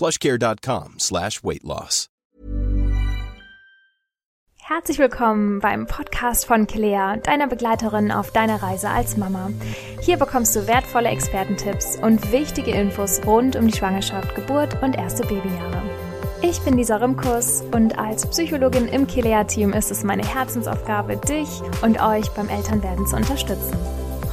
plushcare.com slash weight loss. Herzlich willkommen beim Podcast von Kilea, deiner Begleiterin auf deiner Reise als Mama. Hier bekommst du wertvolle Expertentipps und wichtige Infos rund um die Schwangerschaft, Geburt und erste Babyjahre. Ich bin Lisa Rimkus und als Psychologin im Kilea-Team ist es meine Herzensaufgabe, dich und euch beim Elternwerden zu unterstützen.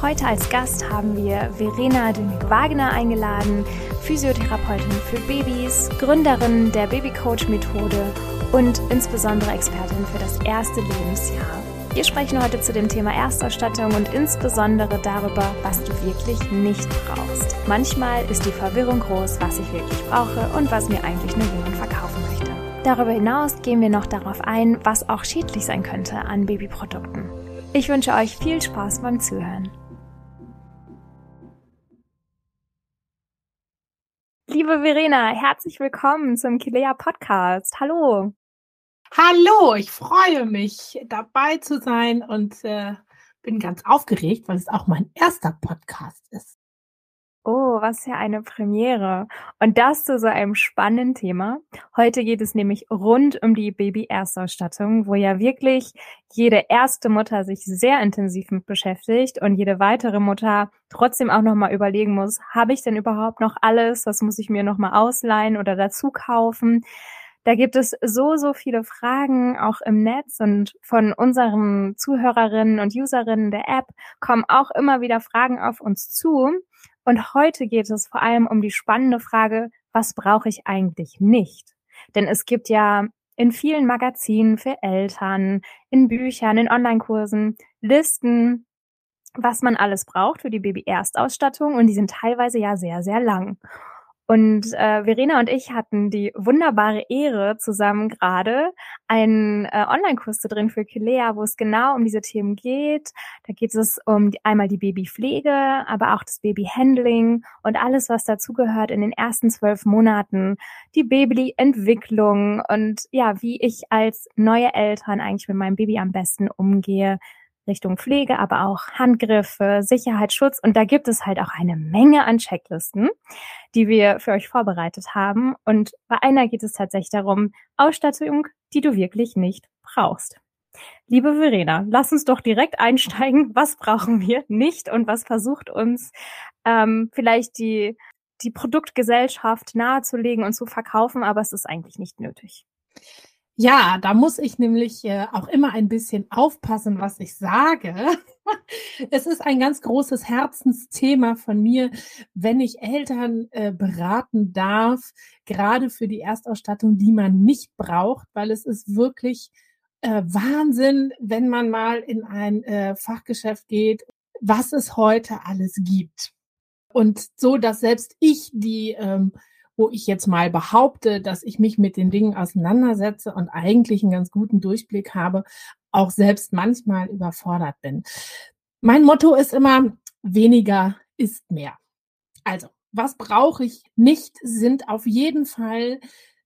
Heute als Gast haben wir Verena Dünnig-Wagner eingeladen, Physiotherapeutin für Babys, Gründerin der Babycoach-Methode und insbesondere Expertin für das erste Lebensjahr. Wir sprechen heute zu dem Thema Erstausstattung und insbesondere darüber, was du wirklich nicht brauchst. Manchmal ist die Verwirrung groß, was ich wirklich brauche und was mir eigentlich nur jemand verkaufen möchte. Darüber hinaus gehen wir noch darauf ein, was auch schädlich sein könnte an Babyprodukten. Ich wünsche euch viel Spaß beim Zuhören. Liebe Verena, herzlich willkommen zum Kilea Podcast. Hallo. Hallo, ich freue mich, dabei zu sein und äh, bin ganz aufgeregt, weil es auch mein erster Podcast ist. Oh, was für eine Premiere. Und das zu so einem spannenden Thema. Heute geht es nämlich rund um die Baby-Erstausstattung, wo ja wirklich jede erste Mutter sich sehr intensiv mit beschäftigt und jede weitere Mutter trotzdem auch nochmal überlegen muss, habe ich denn überhaupt noch alles? Was muss ich mir nochmal ausleihen oder dazu kaufen? Da gibt es so, so viele Fragen auch im Netz und von unseren Zuhörerinnen und Userinnen der App kommen auch immer wieder Fragen auf uns zu. Und heute geht es vor allem um die spannende Frage, was brauche ich eigentlich nicht? Denn es gibt ja in vielen Magazinen für Eltern, in Büchern, in Online-Kursen Listen, was man alles braucht für die Baby-Erstausstattung und die sind teilweise ja sehr, sehr lang. Und äh, Verena und ich hatten die wunderbare Ehre, zusammen gerade einen äh, Online-Kurs zu drin für Kilea, wo es genau um diese Themen geht. Da geht es um die, einmal die Babypflege, aber auch das Babyhandling und alles, was dazugehört in den ersten zwölf Monaten, die Babyentwicklung und ja, wie ich als neue Eltern eigentlich mit meinem Baby am besten umgehe, Richtung Pflege, aber auch Handgriffe, Sicherheitsschutz. Und da gibt es halt auch eine Menge an Checklisten, die wir für euch vorbereitet haben. Und bei einer geht es tatsächlich darum, Ausstattung, die du wirklich nicht brauchst. Liebe Verena, lass uns doch direkt einsteigen. Was brauchen wir nicht und was versucht uns ähm, vielleicht die, die Produktgesellschaft nahezulegen und zu verkaufen, aber es ist eigentlich nicht nötig. Ja, da muss ich nämlich äh, auch immer ein bisschen aufpassen, was ich sage. es ist ein ganz großes Herzensthema von mir, wenn ich Eltern äh, beraten darf, gerade für die Erstausstattung, die man nicht braucht, weil es ist wirklich äh, Wahnsinn, wenn man mal in ein äh, Fachgeschäft geht, was es heute alles gibt. Und so, dass selbst ich die ähm, wo ich jetzt mal behaupte, dass ich mich mit den Dingen auseinandersetze und eigentlich einen ganz guten Durchblick habe, auch selbst manchmal überfordert bin. Mein Motto ist immer, weniger ist mehr. Also, was brauche ich nicht, sind auf jeden Fall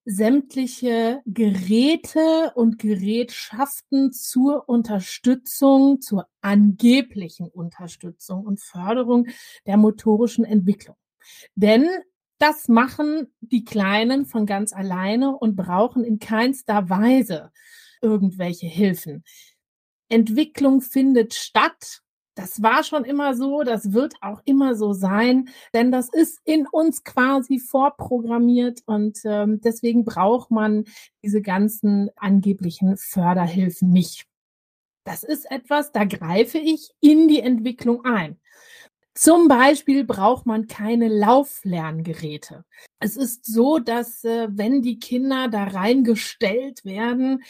sämtliche Geräte und Gerätschaften zur Unterstützung, zur angeblichen Unterstützung und Förderung der motorischen Entwicklung. Denn das machen die Kleinen von ganz alleine und brauchen in keinster Weise irgendwelche Hilfen. Entwicklung findet statt Das war schon immer so, das wird auch immer so sein, denn das ist in uns quasi vorprogrammiert und ähm, deswegen braucht man diese ganzen angeblichen Förderhilfen nicht. Das ist etwas, da greife ich in die Entwicklung ein. Zum Beispiel braucht man keine Lauflerngeräte. Es ist so, dass äh, wenn die Kinder da reingestellt werden,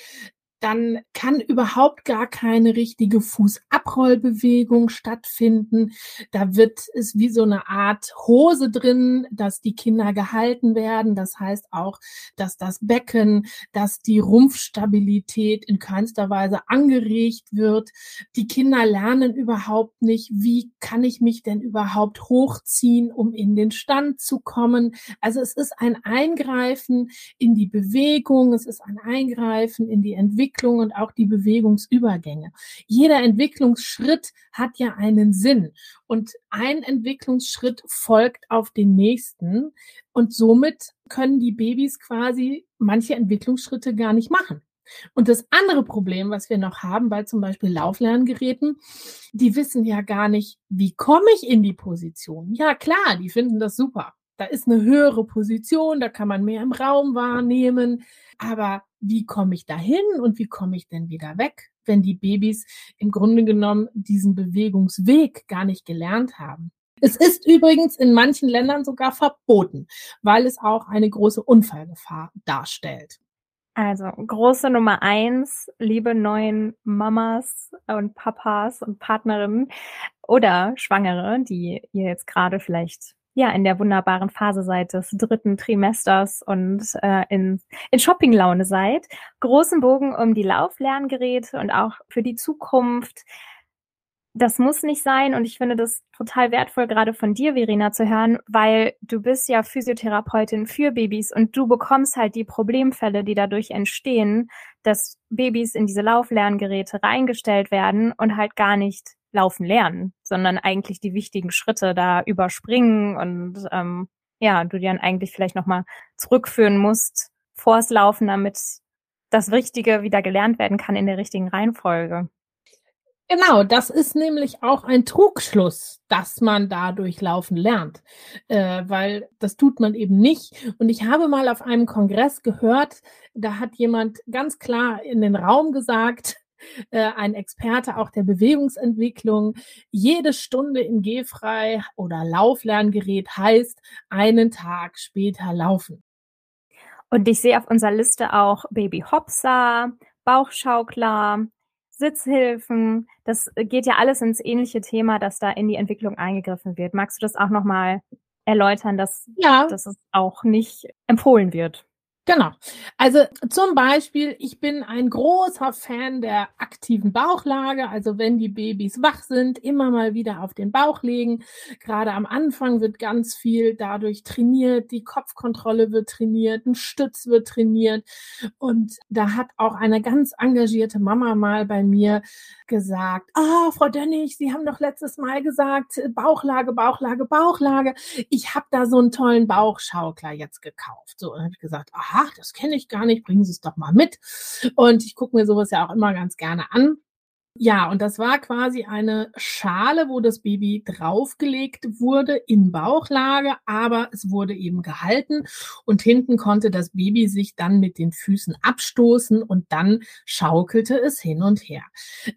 dann kann überhaupt gar keine richtige Fußabrollbewegung stattfinden. Da wird es wie so eine Art Hose drin, dass die Kinder gehalten werden. Das heißt auch, dass das Becken, dass die Rumpfstabilität in keinster Weise angeregt wird. Die Kinder lernen überhaupt nicht, wie kann ich mich denn überhaupt hochziehen, um in den Stand zu kommen. Also es ist ein Eingreifen in die Bewegung, es ist ein Eingreifen in die Entwicklung Entwicklung und auch die Bewegungsübergänge. Jeder Entwicklungsschritt hat ja einen Sinn und ein Entwicklungsschritt folgt auf den nächsten und somit können die Babys quasi manche Entwicklungsschritte gar nicht machen. Und das andere Problem, was wir noch haben bei zum Beispiel Lauflerngeräten, die wissen ja gar nicht, wie komme ich in die Position. Ja klar, die finden das super. Da ist eine höhere Position, da kann man mehr im Raum wahrnehmen. Aber wie komme ich dahin und wie komme ich denn wieder weg, wenn die Babys im Grunde genommen diesen Bewegungsweg gar nicht gelernt haben? Es ist übrigens in manchen Ländern sogar verboten, weil es auch eine große Unfallgefahr darstellt. Also große Nummer eins, liebe neuen Mamas und Papas und Partnerinnen oder Schwangere, die ihr jetzt gerade vielleicht ja in der wunderbaren Phase seid des dritten Trimesters und äh, in, in Shoppinglaune seid. Großen Bogen um die Lauflerngeräte und auch für die Zukunft. Das muss nicht sein und ich finde das total wertvoll, gerade von dir, Verena, zu hören, weil du bist ja Physiotherapeutin für Babys und du bekommst halt die Problemfälle, die dadurch entstehen, dass Babys in diese Lauflerngeräte reingestellt werden und halt gar nicht laufen lernen, sondern eigentlich die wichtigen Schritte da überspringen und ähm, ja, du dir dann eigentlich vielleicht nochmal zurückführen musst vors Laufen, damit das Richtige wieder gelernt werden kann in der richtigen Reihenfolge. Genau, das ist nämlich auch ein Trugschluss, dass man dadurch laufen lernt, äh, weil das tut man eben nicht. Und ich habe mal auf einem Kongress gehört, da hat jemand ganz klar in den Raum gesagt, äh, ein Experte auch der Bewegungsentwicklung. Jede Stunde im Gehfrei oder Lauflerngerät heißt einen Tag später laufen. Und ich sehe auf unserer Liste auch Baby Hopsa, Bauchschaukler, Sitzhilfen. Das geht ja alles ins ähnliche Thema, dass da in die Entwicklung eingegriffen wird. Magst du das auch nochmal erläutern, dass, ja. dass es auch nicht empfohlen wird? Genau. Also zum Beispiel, ich bin ein großer Fan der aktiven Bauchlage. Also wenn die Babys wach sind, immer mal wieder auf den Bauch legen. Gerade am Anfang wird ganz viel dadurch trainiert. Die Kopfkontrolle wird trainiert, ein Stütz wird trainiert. Und da hat auch eine ganz engagierte Mama mal bei mir gesagt, ah, oh, Frau Dönnig, Sie haben doch letztes Mal gesagt, Bauchlage, Bauchlage, Bauchlage. Ich habe da so einen tollen Bauchschaukler jetzt gekauft. So, und habe ich gesagt, aha, aha, das kenne ich gar nicht, bringen Sie es doch mal mit. Und ich gucke mir sowas ja auch immer ganz gerne an. Ja, und das war quasi eine Schale, wo das Baby draufgelegt wurde in Bauchlage, aber es wurde eben gehalten und hinten konnte das Baby sich dann mit den Füßen abstoßen und dann schaukelte es hin und her.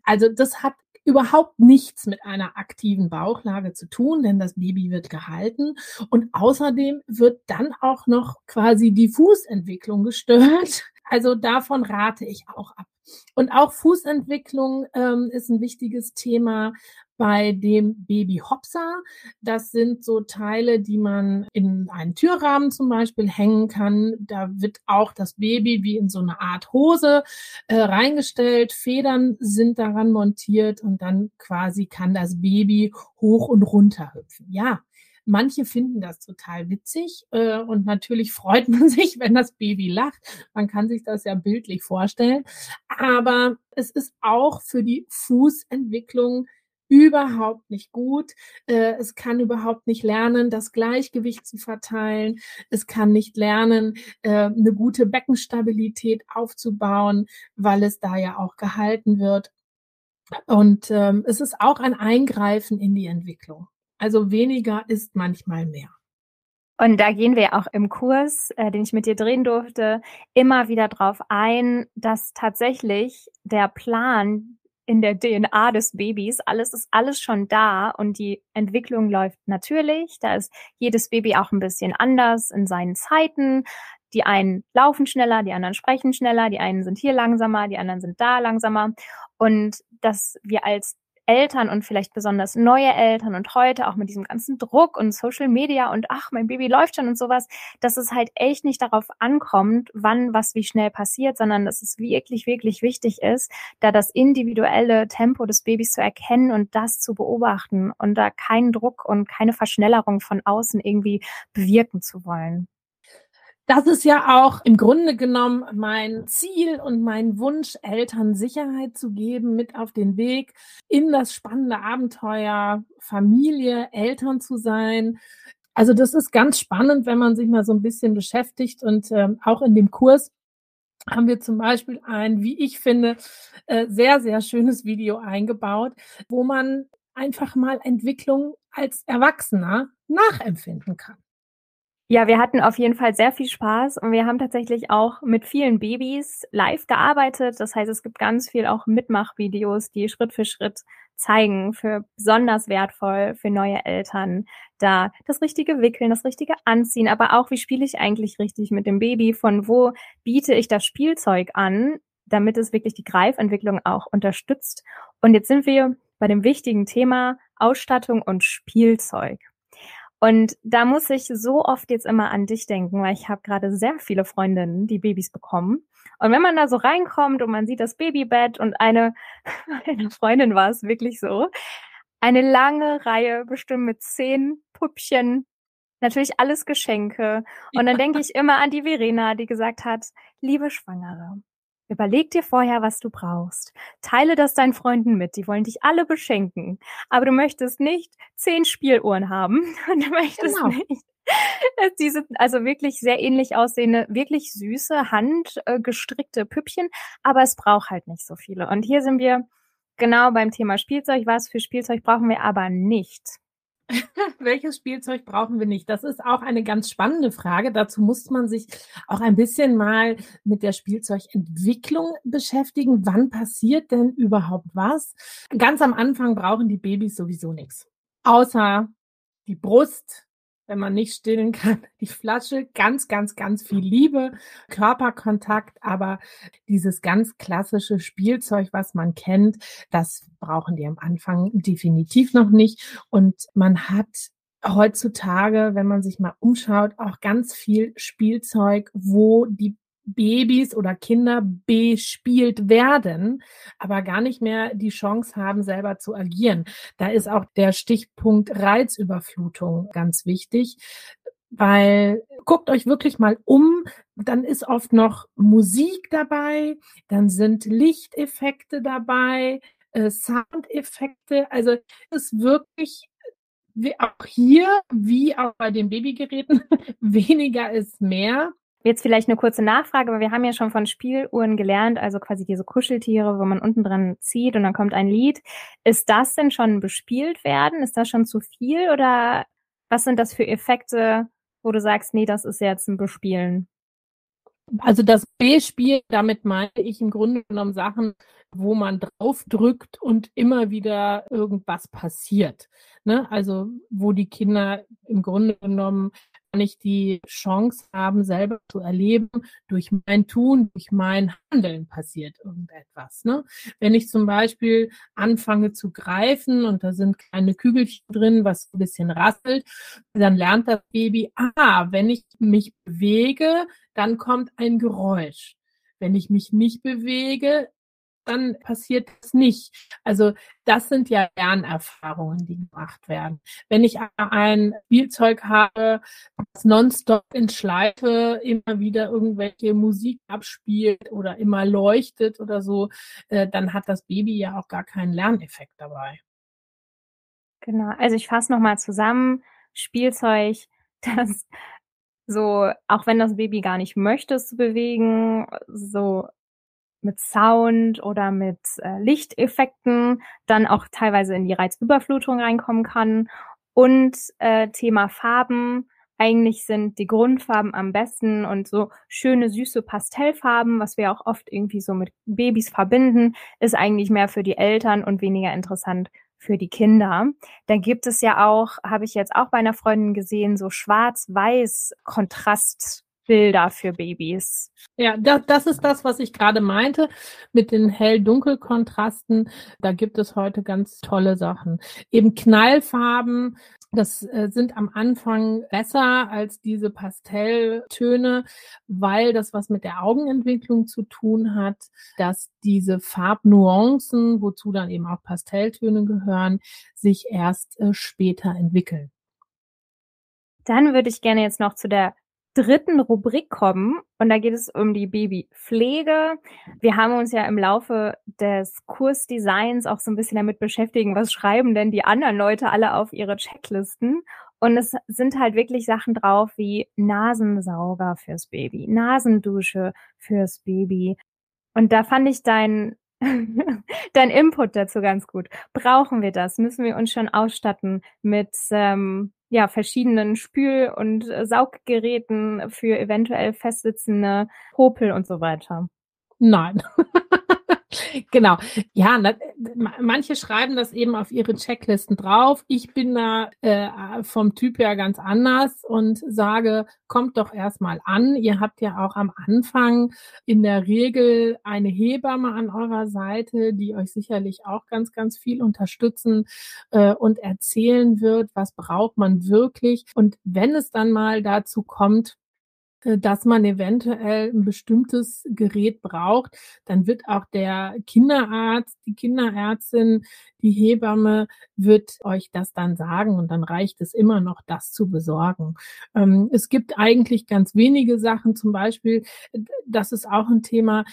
Also das hat überhaupt nichts mit einer aktiven Bauchlage zu tun, denn das Baby wird gehalten und außerdem wird dann auch noch quasi die Fußentwicklung gestört. Also davon rate ich auch ab. Und auch Fußentwicklung ähm, ist ein wichtiges Thema bei dem Baby Hopsa. Das sind so Teile, die man in einen Türrahmen zum Beispiel hängen kann. Da wird auch das Baby wie in so eine Art Hose äh, reingestellt. Federn sind daran montiert und dann quasi kann das Baby hoch und runter hüpfen. Ja, Manche finden das total witzig äh, und natürlich freut man sich, wenn das Baby lacht. Man kann sich das ja bildlich vorstellen. Aber es ist auch für die Fußentwicklung überhaupt nicht gut. Äh, es kann überhaupt nicht lernen, das Gleichgewicht zu verteilen. Es kann nicht lernen, äh, eine gute Beckenstabilität aufzubauen, weil es da ja auch gehalten wird. Und ähm, es ist auch ein Eingreifen in die Entwicklung. Also weniger ist manchmal mehr. Und da gehen wir auch im Kurs, äh, den ich mit dir drehen durfte, immer wieder drauf ein, dass tatsächlich der Plan in der DNA des Babys, alles ist alles schon da und die Entwicklung läuft natürlich. Da ist jedes Baby auch ein bisschen anders in seinen Zeiten. Die einen laufen schneller, die anderen sprechen schneller, die einen sind hier langsamer, die anderen sind da langsamer. Und dass wir als Eltern und vielleicht besonders neue Eltern und heute auch mit diesem ganzen Druck und Social Media und ach, mein Baby läuft schon und sowas, dass es halt echt nicht darauf ankommt, wann was wie schnell passiert, sondern dass es wirklich, wirklich wichtig ist, da das individuelle Tempo des Babys zu erkennen und das zu beobachten und da keinen Druck und keine Verschnellerung von außen irgendwie bewirken zu wollen. Das ist ja auch im Grunde genommen mein Ziel und mein Wunsch, Eltern Sicherheit zu geben, mit auf den Weg in das spannende Abenteuer, Familie, Eltern zu sein. Also das ist ganz spannend, wenn man sich mal so ein bisschen beschäftigt und ähm, auch in dem Kurs haben wir zum Beispiel ein, wie ich finde, äh, sehr, sehr schönes Video eingebaut, wo man einfach mal Entwicklung als Erwachsener nachempfinden kann. Ja, wir hatten auf jeden Fall sehr viel Spaß und wir haben tatsächlich auch mit vielen Babys live gearbeitet. Das heißt, es gibt ganz viel auch Mitmachvideos, die Schritt für Schritt zeigen, für besonders wertvoll für neue Eltern, da das richtige Wickeln, das richtige Anziehen, aber auch, wie spiele ich eigentlich richtig mit dem Baby, von wo biete ich das Spielzeug an, damit es wirklich die Greifentwicklung auch unterstützt. Und jetzt sind wir bei dem wichtigen Thema Ausstattung und Spielzeug. Und da muss ich so oft jetzt immer an dich denken, weil ich habe gerade sehr viele Freundinnen, die Babys bekommen. Und wenn man da so reinkommt und man sieht das Babybett und eine, eine Freundin war es wirklich so, eine lange Reihe bestimmt mit zehn Püppchen, natürlich alles Geschenke. Und dann denke ich immer an die Verena, die gesagt hat, liebe Schwangere, Überleg dir vorher, was du brauchst. Teile das deinen Freunden mit. Die wollen dich alle beschenken. Aber du möchtest nicht zehn Spieluhren haben. Und du möchtest genau. nicht diese, also wirklich sehr ähnlich aussehende, wirklich süße, handgestrickte Püppchen. Aber es braucht halt nicht so viele. Und hier sind wir genau beim Thema Spielzeug. Was für Spielzeug brauchen wir aber nicht? Welches Spielzeug brauchen wir nicht? Das ist auch eine ganz spannende Frage. Dazu muss man sich auch ein bisschen mal mit der Spielzeugentwicklung beschäftigen. Wann passiert denn überhaupt was? Ganz am Anfang brauchen die Babys sowieso nichts. Außer die Brust, wenn man nicht stillen kann, die Flasche, ganz, ganz, ganz viel Liebe, Körperkontakt, aber dieses ganz klassische Spielzeug, was man kennt, das brauchen die am Anfang definitiv noch nicht. Und man hat heutzutage, wenn man sich mal umschaut, auch ganz viel Spielzeug, wo die Babys oder Kinder bespielt werden, aber gar nicht mehr die Chance haben, selber zu agieren. Da ist auch der Stichpunkt Reizüberflutung ganz wichtig, weil guckt euch wirklich mal um, dann ist oft noch Musik dabei, dann sind Lichteffekte dabei, äh, Soundeffekte, also ist wirklich wie auch hier, wie auch bei den Babygeräten, weniger ist mehr. Jetzt vielleicht eine kurze Nachfrage, aber wir haben ja schon von Spieluhren gelernt, also quasi diese Kuscheltiere, wo man unten dran zieht und dann kommt ein Lied. Ist das denn schon bespielt werden? Ist das schon zu viel oder was sind das für Effekte, wo du sagst, nee, das ist jetzt ein Bespielen? Also das B-Spiel, damit meine ich im Grunde genommen Sachen, wo man draufdrückt und immer wieder irgendwas passiert. Ne? Also wo die Kinder im Grunde genommen nicht die Chance haben, selber zu erleben, durch mein Tun, durch mein Handeln passiert irgendetwas. Ne? Wenn ich zum Beispiel anfange zu greifen und da sind kleine Kügelchen drin, was ein bisschen rasselt, dann lernt das Baby, ah, wenn ich mich bewege, dann kommt ein Geräusch. Wenn ich mich nicht bewege, dann passiert es nicht. Also das sind ja Lernerfahrungen, die gemacht werden. Wenn ich ein Spielzeug habe, das nonstop in Schleife immer wieder irgendwelche Musik abspielt oder immer leuchtet oder so, äh, dann hat das Baby ja auch gar keinen Lerneffekt dabei. Genau, also ich fasse nochmal zusammen. Spielzeug, das so, auch wenn das Baby gar nicht möchte, es zu bewegen, so mit Sound oder mit äh, Lichteffekten dann auch teilweise in die Reizüberflutung reinkommen kann. Und äh, Thema Farben. Eigentlich sind die Grundfarben am besten und so schöne, süße Pastellfarben, was wir auch oft irgendwie so mit Babys verbinden, ist eigentlich mehr für die Eltern und weniger interessant für die Kinder. Dann gibt es ja auch, habe ich jetzt auch bei einer Freundin gesehen, so schwarz-weiß Kontrastbilder für Babys. Ja, das, das ist das, was ich gerade meinte mit den hell-dunkel-Kontrasten. Da gibt es heute ganz tolle Sachen. Eben Knallfarben, das äh, sind am Anfang besser als diese Pastelltöne, weil das was mit der Augenentwicklung zu tun hat, dass diese Farbnuancen, wozu dann eben auch Pastelltöne gehören, sich erst äh, später entwickeln. Dann würde ich gerne jetzt noch zu der dritten Rubrik kommen und da geht es um die Babypflege. Wir haben uns ja im Laufe des Kursdesigns auch so ein bisschen damit beschäftigen, was schreiben denn die anderen Leute alle auf ihre Checklisten. Und es sind halt wirklich Sachen drauf wie Nasensauger fürs Baby, Nasendusche fürs Baby. Und da fand ich dein dein Input dazu ganz gut. Brauchen wir das? Müssen wir uns schon ausstatten mit ähm, ja, verschiedenen Spül- und Sauggeräten für eventuell festsitzende Popel und so weiter? Nein. genau. Ja, na, manche schreiben das eben auf ihre Checklisten drauf. Ich bin da äh, vom Typ her ganz anders und sage, kommt doch erstmal an. Ihr habt ja auch am Anfang in der Regel eine Hebamme an eurer Seite, die euch sicherlich auch ganz, ganz viel unterstützen äh, und erzählen wird, was braucht man wirklich. Und wenn es dann mal dazu kommt, dass man eventuell ein bestimmtes Gerät braucht, dann wird auch der Kinderarzt, die Kinderärztin, die Hebamme wird euch das dann sagen und dann reicht es immer noch, das zu besorgen. Ähm, es gibt eigentlich ganz wenige Sachen, zum Beispiel, das ist auch ein Thema,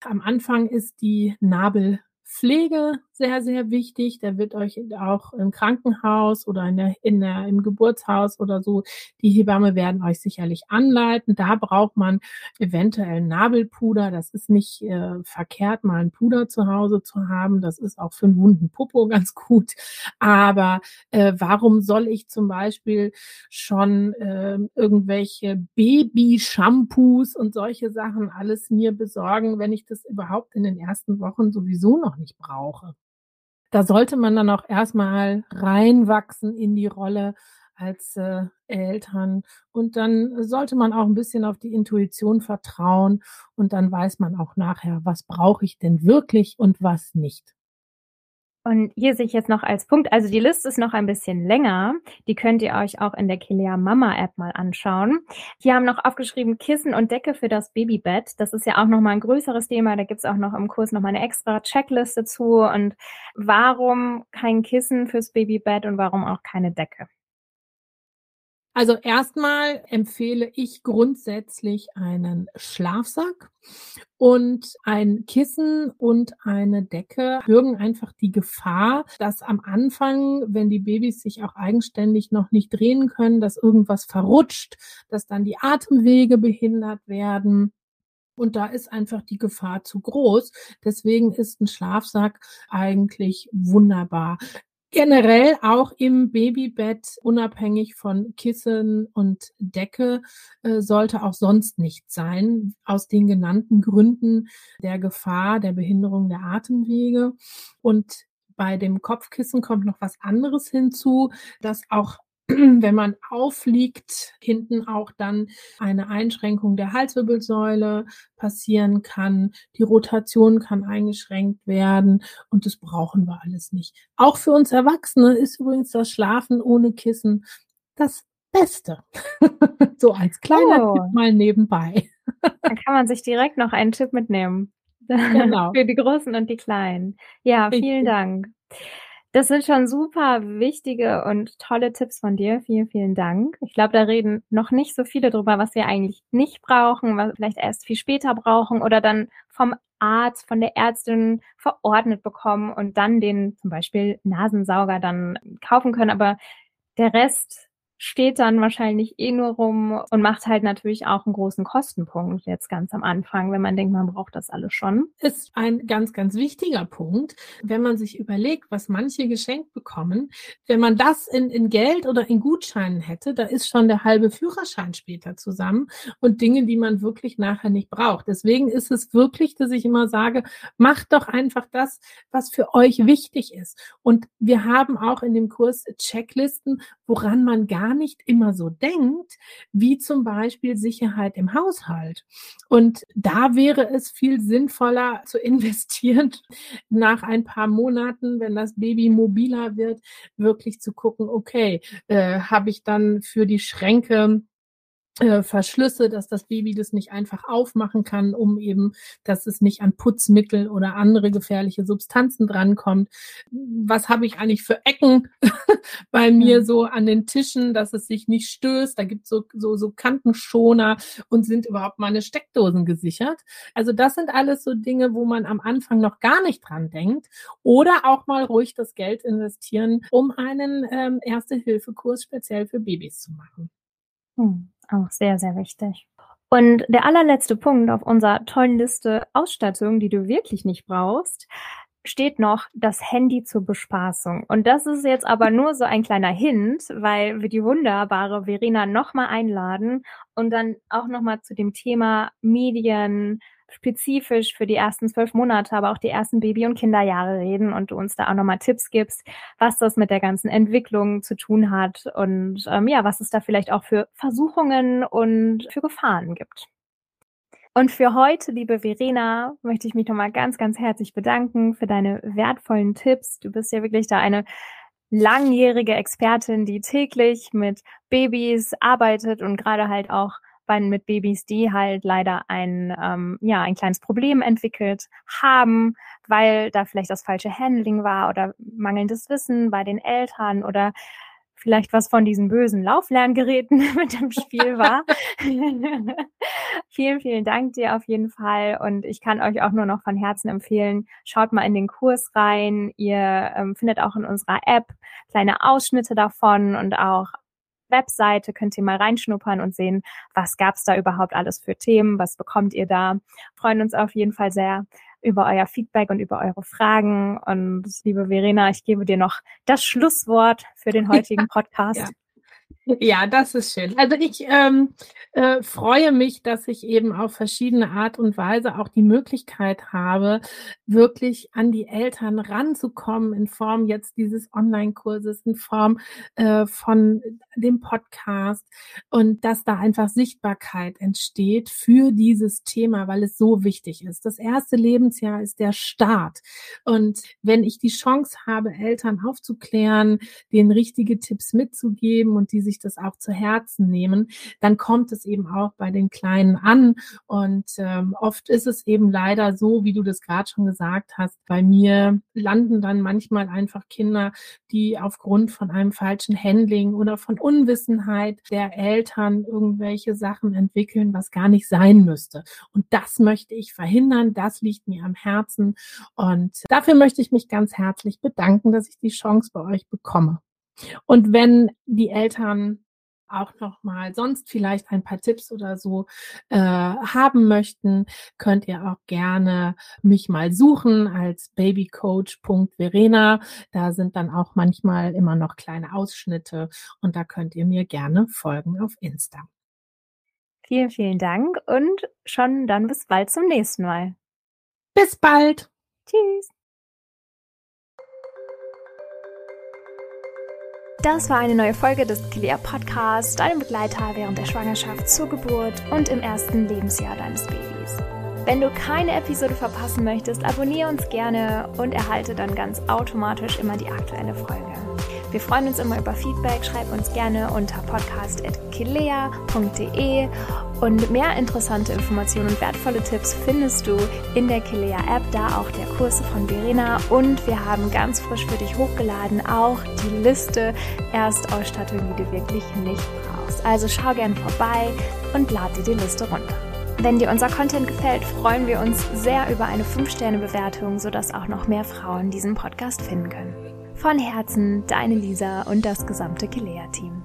am Anfang ist die Nabel Pflege sehr, sehr wichtig. Da wird euch auch im Krankenhaus oder in der, in der, im Geburtshaus oder so, die Hebamme werden euch sicherlich anleiten. Da braucht man eventuell Nabelpuder. Das ist nicht äh, verkehrt, mal ein Puder zu Hause zu haben. Das ist auch für einen wunden Popo ganz gut. Aber äh, warum soll ich zum Beispiel schon äh, irgendwelche Baby-Shampoos und solche Sachen alles mir besorgen, wenn ich das überhaupt in den ersten Wochen sowieso noch nicht brauche? Da sollte man dann auch erstmal reinwachsen in die Rolle als äh, Eltern. Und dann sollte man auch ein bisschen auf die Intuition vertrauen und dann weiß man auch nachher, was brauche ich denn wirklich und was nicht. Und hier sehe ich jetzt noch als Punkt, also die Liste ist noch ein bisschen länger. Die könnt ihr euch auch in der Kilea Mama App mal anschauen. Hier haben noch aufgeschrieben Kissen und Decke für das Babybett. Das ist ja auch nochmal ein größeres Thema. Da gibt's auch noch im Kurs nochmal eine extra Checkliste zu. Und warum kein Kissen fürs Babybett und warum auch keine Decke? Also erstmal empfehle ich grundsätzlich einen Schlafsack und ein Kissen und eine Decke bürgen einfach die Gefahr, dass am Anfang, wenn die Babys sich auch eigenständig noch nicht drehen können, dass irgendwas verrutscht, dass dann die Atemwege behindert werden. Und da ist einfach die Gefahr zu groß. Deswegen ist ein Schlafsack eigentlich wunderbar generell auch im Babybett, unabhängig von Kissen und Decke, äh, sollte auch sonst nichts sein, aus den genannten Gründen der Gefahr der Behinderung der Atemwege. Und bei dem Kopfkissen kommt noch was anderes hinzu, dass auch wenn man aufliegt, hinten auch dann eine Einschränkung der Halswirbelsäule passieren kann. Die Rotation kann eingeschränkt werden und das brauchen wir alles nicht. Auch für uns Erwachsene ist übrigens das Schlafen ohne Kissen das Beste. so als kleiner oh. Tipp mal nebenbei. da kann man sich direkt noch einen Tipp mitnehmen. Genau. für die Großen und die Kleinen. Ja, vielen Dank. Das sind schon super wichtige und tolle Tipps von dir. Vielen, vielen Dank. Ich glaube, da reden noch nicht so viele drüber, was wir eigentlich nicht brauchen, was wir vielleicht erst viel später brauchen oder dann vom Arzt, von der Ärztin verordnet bekommen und dann den zum Beispiel Nasensauger dann kaufen können. Aber der Rest steht dann wahrscheinlich eh nur rum und macht halt natürlich auch einen großen Kostenpunkt jetzt ganz am Anfang, wenn man denkt, man braucht das alles schon. Ist ein ganz, ganz wichtiger Punkt, wenn man sich überlegt, was manche geschenkt bekommen. Wenn man das in, in Geld oder in Gutscheinen hätte, da ist schon der halbe Führerschein später zusammen und Dinge, die man wirklich nachher nicht braucht. Deswegen ist es wirklich, dass ich immer sage, macht doch einfach das, was für euch wichtig ist. Und wir haben auch in dem Kurs Checklisten, woran man gar nicht immer so denkt, wie zum Beispiel Sicherheit im Haushalt. Und da wäre es viel sinnvoller zu investieren, nach ein paar Monaten, wenn das Baby mobiler wird, wirklich zu gucken, okay, äh, habe ich dann für die Schränke Verschlüsse, dass das Baby das nicht einfach aufmachen kann, um eben, dass es nicht an Putzmittel oder andere gefährliche Substanzen drankommt. Was habe ich eigentlich für Ecken bei mir so an den Tischen, dass es sich nicht stößt? Da gibt so, so, so Kantenschoner und sind überhaupt meine Steckdosen gesichert. Also das sind alles so Dinge, wo man am Anfang noch gar nicht dran denkt. Oder auch mal ruhig das Geld investieren, um einen ähm, Erste-Hilfe-Kurs speziell für Babys zu machen. Hm. Auch sehr, sehr wichtig. Und der allerletzte Punkt auf unserer tollen Liste Ausstattung, die du wirklich nicht brauchst, steht noch das Handy zur Bespaßung. Und das ist jetzt aber nur so ein kleiner Hint, weil wir die wunderbare Verena nochmal einladen und dann auch nochmal zu dem Thema Medien, spezifisch für die ersten zwölf Monate, aber auch die ersten Baby- und Kinderjahre reden und du uns da auch nochmal Tipps gibst, was das mit der ganzen Entwicklung zu tun hat und ähm, ja, was es da vielleicht auch für Versuchungen und für Gefahren gibt. Und für heute, liebe Verena, möchte ich mich nochmal ganz, ganz herzlich bedanken für deine wertvollen Tipps. Du bist ja wirklich da eine langjährige Expertin, die täglich mit Babys arbeitet und gerade halt auch bei, mit Babys, die halt leider ein, ähm, ja, ein kleines Problem entwickelt haben, weil da vielleicht das falsche Handling war oder mangelndes Wissen bei den Eltern oder vielleicht was von diesen bösen Lauflerngeräten mit dem Spiel war. vielen, vielen Dank dir auf jeden Fall. Und ich kann euch auch nur noch von Herzen empfehlen, schaut mal in den Kurs rein. Ihr ähm, findet auch in unserer App kleine Ausschnitte davon und auch Webseite könnt ihr mal reinschnuppern und sehen, was gab's da überhaupt alles für Themen, was bekommt ihr da. Freuen uns auf jeden Fall sehr über euer Feedback und über eure Fragen. Und liebe Verena, ich gebe dir noch das Schlusswort für den heutigen Podcast. Ja. Ja, das ist schön. Also ich ähm, äh, freue mich, dass ich eben auf verschiedene Art und Weise auch die Möglichkeit habe, wirklich an die Eltern ranzukommen in Form jetzt dieses Online-Kurses, in Form äh, von dem Podcast und dass da einfach Sichtbarkeit entsteht für dieses Thema, weil es so wichtig ist. Das erste Lebensjahr ist der Start. Und wenn ich die Chance habe, Eltern aufzuklären, denen richtige Tipps mitzugeben und die sich das auch zu Herzen nehmen, dann kommt es eben auch bei den Kleinen an. Und ähm, oft ist es eben leider so, wie du das gerade schon gesagt hast, bei mir landen dann manchmal einfach Kinder, die aufgrund von einem falschen Handling oder von Unwissenheit der Eltern irgendwelche Sachen entwickeln, was gar nicht sein müsste. Und das möchte ich verhindern. Das liegt mir am Herzen. Und dafür möchte ich mich ganz herzlich bedanken, dass ich die Chance bei euch bekomme. Und wenn die Eltern auch noch mal sonst vielleicht ein paar Tipps oder so äh, haben möchten, könnt ihr auch gerne mich mal suchen als babycoach.verena. Da sind dann auch manchmal immer noch kleine Ausschnitte und da könnt ihr mir gerne folgen auf Insta. Vielen, vielen Dank und schon dann bis bald zum nächsten Mal. Bis bald. Tschüss. Das war eine neue Folge des Clear Podcasts, deinem Begleiter während der Schwangerschaft, zur Geburt und im ersten Lebensjahr deines Babys. Wenn du keine Episode verpassen möchtest, abonniere uns gerne und erhalte dann ganz automatisch immer die aktuelle Folge. Wir freuen uns immer über Feedback. Schreib uns gerne unter podcast.kilea.de und mehr interessante Informationen und wertvolle Tipps findest du in der Kilea App, da auch der Kurse von Verena und wir haben ganz frisch für dich hochgeladen auch die Liste Erstausstattung, die du wirklich nicht brauchst. Also schau gerne vorbei und lad dir die Liste runter. Wenn dir unser Content gefällt, freuen wir uns sehr über eine 5-Sterne-Bewertung, sodass auch noch mehr Frauen diesen Podcast finden können. Von Herzen, deine Lisa und das gesamte Kilea-Team.